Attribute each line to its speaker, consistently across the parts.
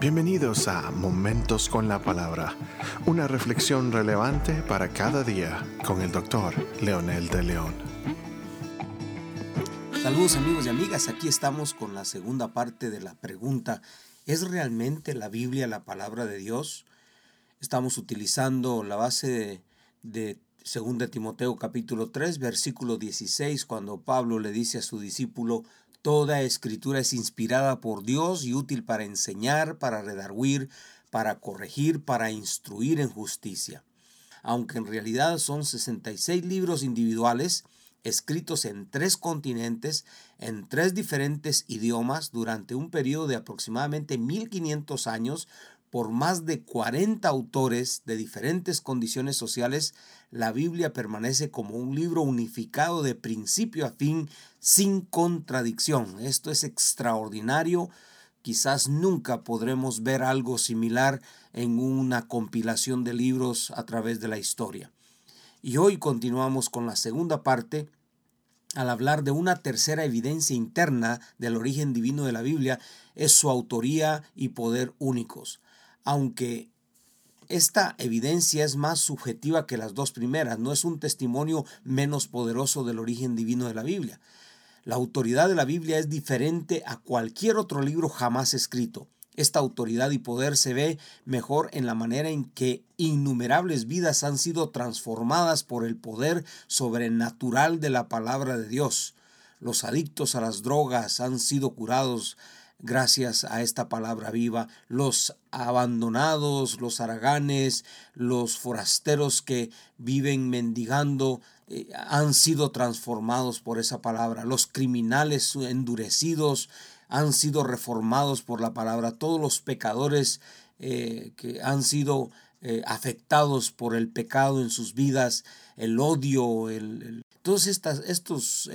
Speaker 1: Bienvenidos a Momentos con la Palabra, una reflexión relevante para cada día con el doctor Leonel de León.
Speaker 2: Saludos amigos y amigas, aquí estamos con la segunda parte de la pregunta, ¿es realmente la Biblia la palabra de Dios? Estamos utilizando la base de, de 2 Timoteo capítulo 3, versículo 16, cuando Pablo le dice a su discípulo, Toda escritura es inspirada por Dios y útil para enseñar, para redarguir, para corregir, para instruir en justicia. Aunque en realidad son 66 libros individuales, escritos en tres continentes, en tres diferentes idiomas, durante un periodo de aproximadamente 1500 años, por más de 40 autores de diferentes condiciones sociales, la Biblia permanece como un libro unificado de principio a fin, sin contradicción. Esto es extraordinario. Quizás nunca podremos ver algo similar en una compilación de libros a través de la historia. Y hoy continuamos con la segunda parte al hablar de una tercera evidencia interna del origen divino de la Biblia, es su autoría y poder únicos aunque esta evidencia es más subjetiva que las dos primeras, no es un testimonio menos poderoso del origen divino de la Biblia. La autoridad de la Biblia es diferente a cualquier otro libro jamás escrito. Esta autoridad y poder se ve mejor en la manera en que innumerables vidas han sido transformadas por el poder sobrenatural de la palabra de Dios. Los adictos a las drogas han sido curados, gracias a esta palabra viva. Los abandonados, los haraganes, los forasteros que viven mendigando, eh, han sido transformados por esa palabra. Los criminales endurecidos han sido reformados por la palabra. Todos los pecadores eh, que han sido eh, afectados por el pecado en sus vidas, el odio, el, todos estas, estos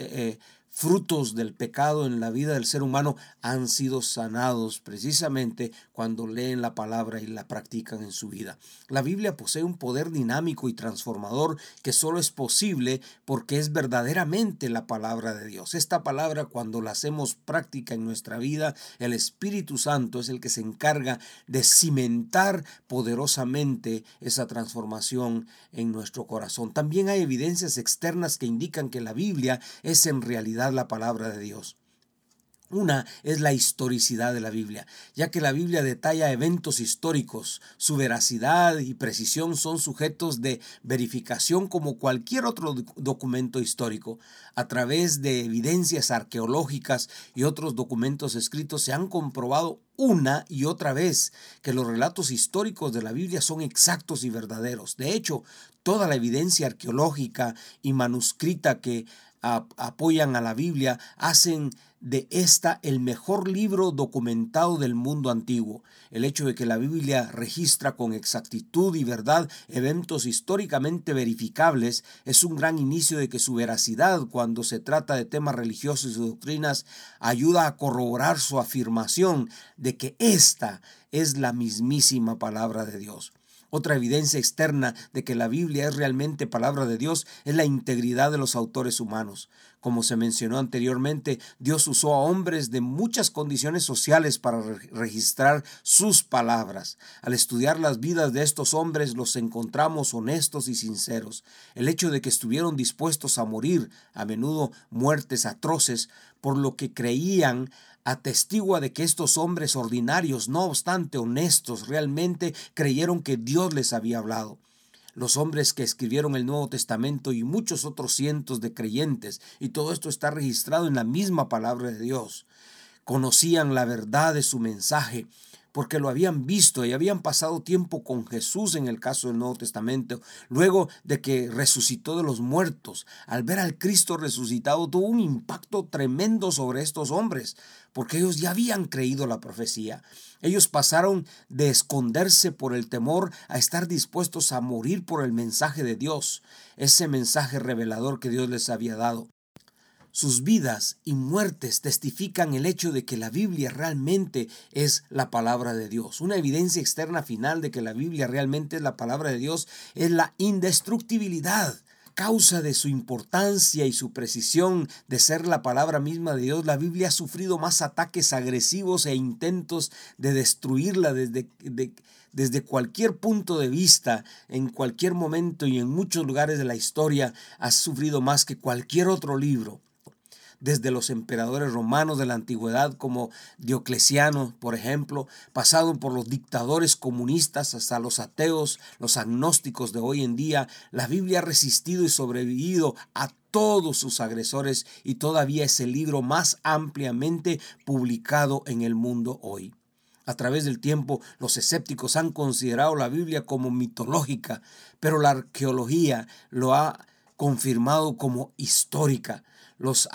Speaker 2: frutos del pecado en la vida del ser humano han sido sanados precisamente cuando leen la palabra y la practican en su vida. La Biblia posee un poder dinámico y transformador que solo es posible porque es verdaderamente la palabra de Dios. Esta palabra cuando la hacemos práctica en nuestra vida, el Espíritu Santo es el que se encarga de cimentar poderosamente esa transformación en nuestro corazón. También hay evidencias externas que indican que la Biblia es en realidad la palabra de Dios. Una es la historicidad de la Biblia, ya que la Biblia detalla eventos históricos. Su veracidad y precisión son sujetos de verificación como cualquier otro documento histórico. A través de evidencias arqueológicas y otros documentos escritos se han comprobado una y otra vez que los relatos históricos de la Biblia son exactos y verdaderos. De hecho, toda la evidencia arqueológica y manuscrita que apoyan a la Biblia hacen de esta el mejor libro documentado del mundo antiguo. El hecho de que la Biblia registra con exactitud y verdad eventos históricamente verificables es un gran inicio de que su veracidad cuando se trata de temas religiosos y doctrinas ayuda a corroborar su afirmación de que esta es la mismísima palabra de Dios. Otra evidencia externa de que la Biblia es realmente palabra de Dios es la integridad de los autores humanos. Como se mencionó anteriormente, Dios usó a hombres de muchas condiciones sociales para registrar sus palabras. Al estudiar las vidas de estos hombres los encontramos honestos y sinceros. El hecho de que estuvieron dispuestos a morir, a menudo muertes atroces, por lo que creían atestigua de que estos hombres ordinarios, no obstante honestos, realmente creyeron que Dios les había hablado. Los hombres que escribieron el Nuevo Testamento y muchos otros cientos de creyentes, y todo esto está registrado en la misma palabra de Dios, conocían la verdad de su mensaje, porque lo habían visto y habían pasado tiempo con Jesús en el caso del Nuevo Testamento, luego de que resucitó de los muertos. Al ver al Cristo resucitado tuvo un impacto tremendo sobre estos hombres, porque ellos ya habían creído la profecía. Ellos pasaron de esconderse por el temor a estar dispuestos a morir por el mensaje de Dios, ese mensaje revelador que Dios les había dado. Sus vidas y muertes testifican el hecho de que la Biblia realmente es la palabra de Dios. Una evidencia externa final de que la Biblia realmente es la palabra de Dios es la indestructibilidad causa de su importancia y su precisión de ser la palabra misma de Dios, la Biblia ha sufrido más ataques agresivos e intentos de destruirla desde, desde cualquier punto de vista, en cualquier momento y en muchos lugares de la historia, ha sufrido más que cualquier otro libro desde los emperadores romanos de la antigüedad como Diocleciano, por ejemplo, pasado por los dictadores comunistas hasta los ateos, los agnósticos de hoy en día, la Biblia ha resistido y sobrevivido a todos sus agresores y todavía es el libro más ampliamente publicado en el mundo hoy. A través del tiempo, los escépticos han considerado la Biblia como mitológica, pero la arqueología lo ha confirmado como histórica. Los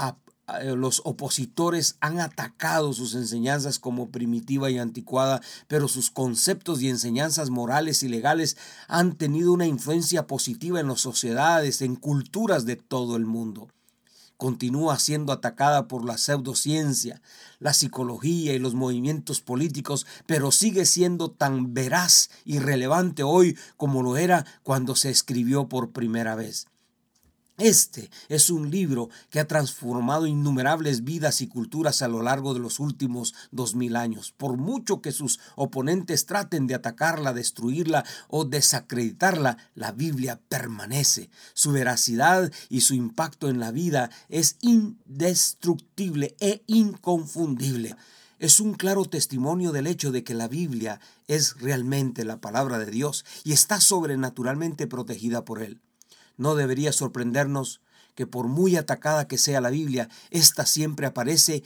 Speaker 2: los opositores han atacado sus enseñanzas como primitiva y anticuada, pero sus conceptos y enseñanzas morales y legales han tenido una influencia positiva en las sociedades, en culturas de todo el mundo. Continúa siendo atacada por la pseudociencia, la psicología y los movimientos políticos, pero sigue siendo tan veraz y relevante hoy como lo era cuando se escribió por primera vez. Este es un libro que ha transformado innumerables vidas y culturas a lo largo de los últimos dos mil años. Por mucho que sus oponentes traten de atacarla, destruirla o desacreditarla, la Biblia permanece. Su veracidad y su impacto en la vida es indestructible e inconfundible es un claro testimonio del hecho de que la Biblia es realmente la palabra de Dios y está sobrenaturalmente protegida por Él. No debería sorprendernos que por muy atacada que sea la Biblia, ésta siempre aparece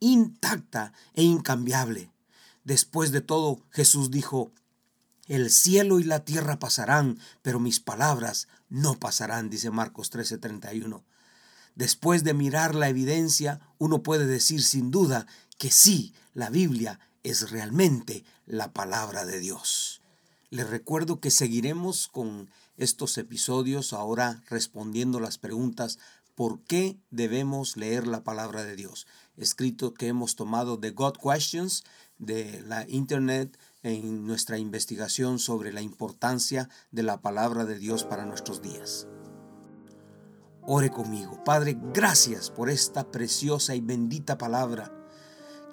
Speaker 2: intacta e incambiable. Después de todo, Jesús dijo, el cielo y la tierra pasarán, pero mis palabras no pasarán, dice Marcos 13:31. Después de mirar la evidencia, uno puede decir sin duda que sí, la Biblia es realmente la palabra de Dios. Les recuerdo que seguiremos con estos episodios ahora respondiendo las preguntas ¿por qué debemos leer la palabra de Dios? Escrito que hemos tomado de God Questions de la Internet en nuestra investigación sobre la importancia de la palabra de Dios para nuestros días. Ore conmigo. Padre, gracias por esta preciosa y bendita palabra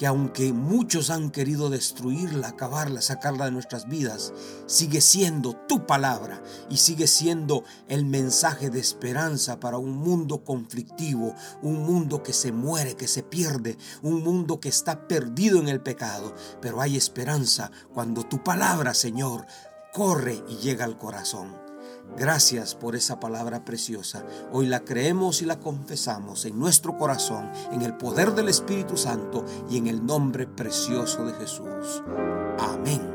Speaker 2: que aunque muchos han querido destruirla, acabarla, sacarla de nuestras vidas, sigue siendo tu palabra y sigue siendo el mensaje de esperanza para un mundo conflictivo, un mundo que se muere, que se pierde, un mundo que está perdido en el pecado. Pero hay esperanza cuando tu palabra, Señor, corre y llega al corazón. Gracias por esa palabra preciosa. Hoy la creemos y la confesamos en nuestro corazón, en el poder del Espíritu Santo y en el nombre precioso de Jesús. Amén